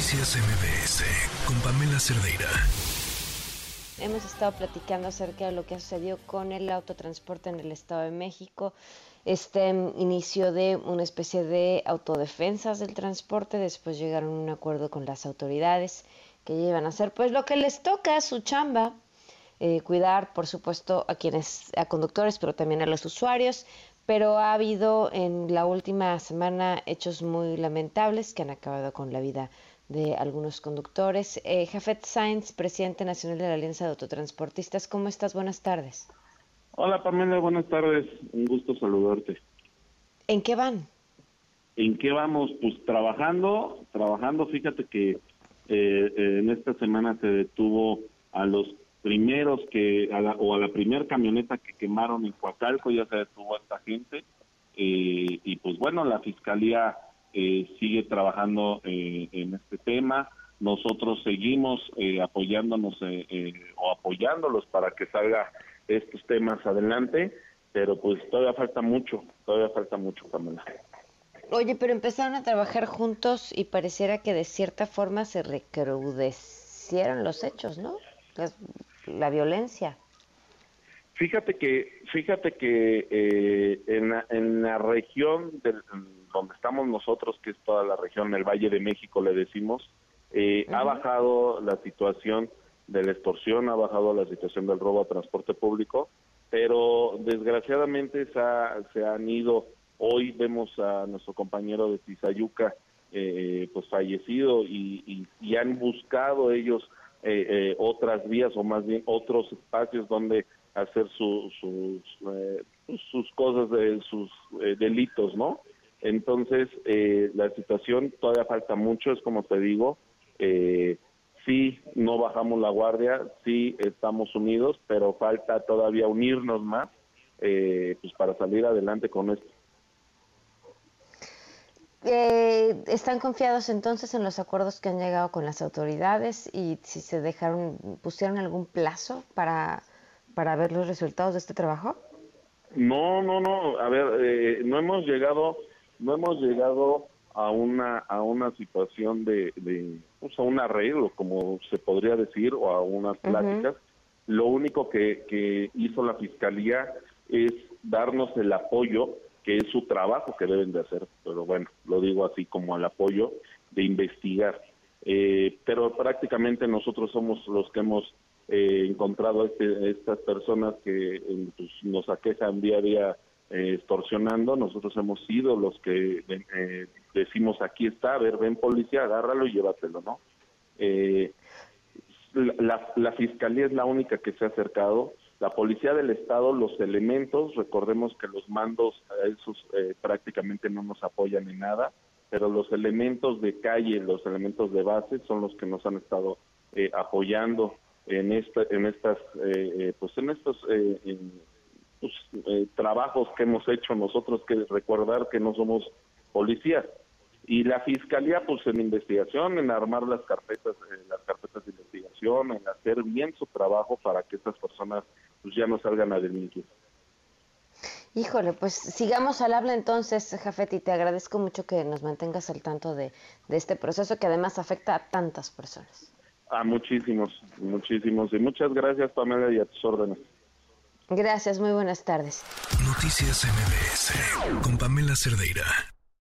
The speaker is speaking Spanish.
Noticias MBS con Pamela Cerdeira. Hemos estado platicando acerca de lo que ha sucedido con el autotransporte en el Estado de México, este inicio de una especie de autodefensas del transporte, después llegaron a un acuerdo con las autoridades que llevan a hacer pues lo que les toca, su chamba, eh, cuidar por supuesto a quienes, a conductores, pero también a los usuarios, pero ha habido en la última semana hechos muy lamentables que han acabado con la vida de algunos conductores. Eh, Jafet Sainz, presidente nacional de la Alianza de Autotransportistas, ¿cómo estás? Buenas tardes. Hola Pamela, buenas tardes, un gusto saludarte. ¿En qué van? ¿En qué vamos? Pues trabajando, trabajando, fíjate que eh, en esta semana se detuvo a los primeros que, o a la primera camioneta que quemaron en Coacalco, ya se detuvo a esta gente, eh, y pues bueno, la fiscalía eh, sigue trabajando eh, en este tema. Nosotros seguimos eh, apoyándonos o apoyándolos para que salga estos temas adelante, pero pues todavía falta mucho, todavía falta mucho, Pamela. Oye, pero empezaron a trabajar juntos y pareciera que de cierta forma se recrudecieron los hechos, ¿no? La violencia. Fíjate que, fíjate que en, en la región del donde estamos nosotros, que es toda la región, el Valle de México, le decimos, eh, ha bajado la situación de la extorsión, ha bajado la situación del robo a transporte público, pero desgraciadamente se, han ido, hoy vemos a nuestro compañero de Tizayuca eh, pues fallecido y, han buscado ellos eh, otras vías o más bien otros espacios donde hacer sus sus cosas de sus delitos, ¿no? Entonces, eh, la situación todavía falta mucho, es como te digo, eh, sí no bajamos la guardia, sí estamos unidos, pero falta todavía unirnos más eh, pues para salir adelante con esto. Eh, ¿Están confiados entonces en los acuerdos que han llegado con las autoridades y si se dejaron, pusieron algún plazo para, para ver los resultados de este trabajo? No, no, no. A ver, no hemos llegado no hemos llegado a una a una situación de, de pues a un arreglo como se podría decir o a unas pláticas lo único que, que hizo la fiscalía es darnos el apoyo que es su trabajo que deben de hacer pero bueno lo digo así como el apoyo de investigar eh, pero prácticamente nosotros somos los que hemos eh, encontrado a este, estas personas que pues, nos aquejan día a día eh, extorsionando, nosotros hemos sido los que eh, decimos aquí está, a ver, ven policía, agárralo y llévatelo, ¿no? Eh, la, la, fiscalía es la única que se ha acercado, la policía del estado, los elementos, recordemos que los mandos esos prácticamente no nos apoyan en nada, pero los elementos de calle, los elementos de base son los que nos han estado apoyando en esta, en estas, pues en estos pues, eh, trabajos que hemos hecho nosotros, que recordar que no somos policías. Y la fiscalía, pues en investigación, en armar las carpetas, eh, las carpetas de investigación, en hacer bien su trabajo para que estas personas pues ya no salgan a delinquir. Híjole, pues sigamos al habla entonces, Jafet, y te agradezco mucho que nos mantengas al tanto de, de este proceso que además afecta a tantas personas. A muchísimos, muchísimos. Y muchas gracias, Pamela, y a tus órdenes. Gracias, muy buenas tardes. Noticias MBS con Pamela Cerdeira.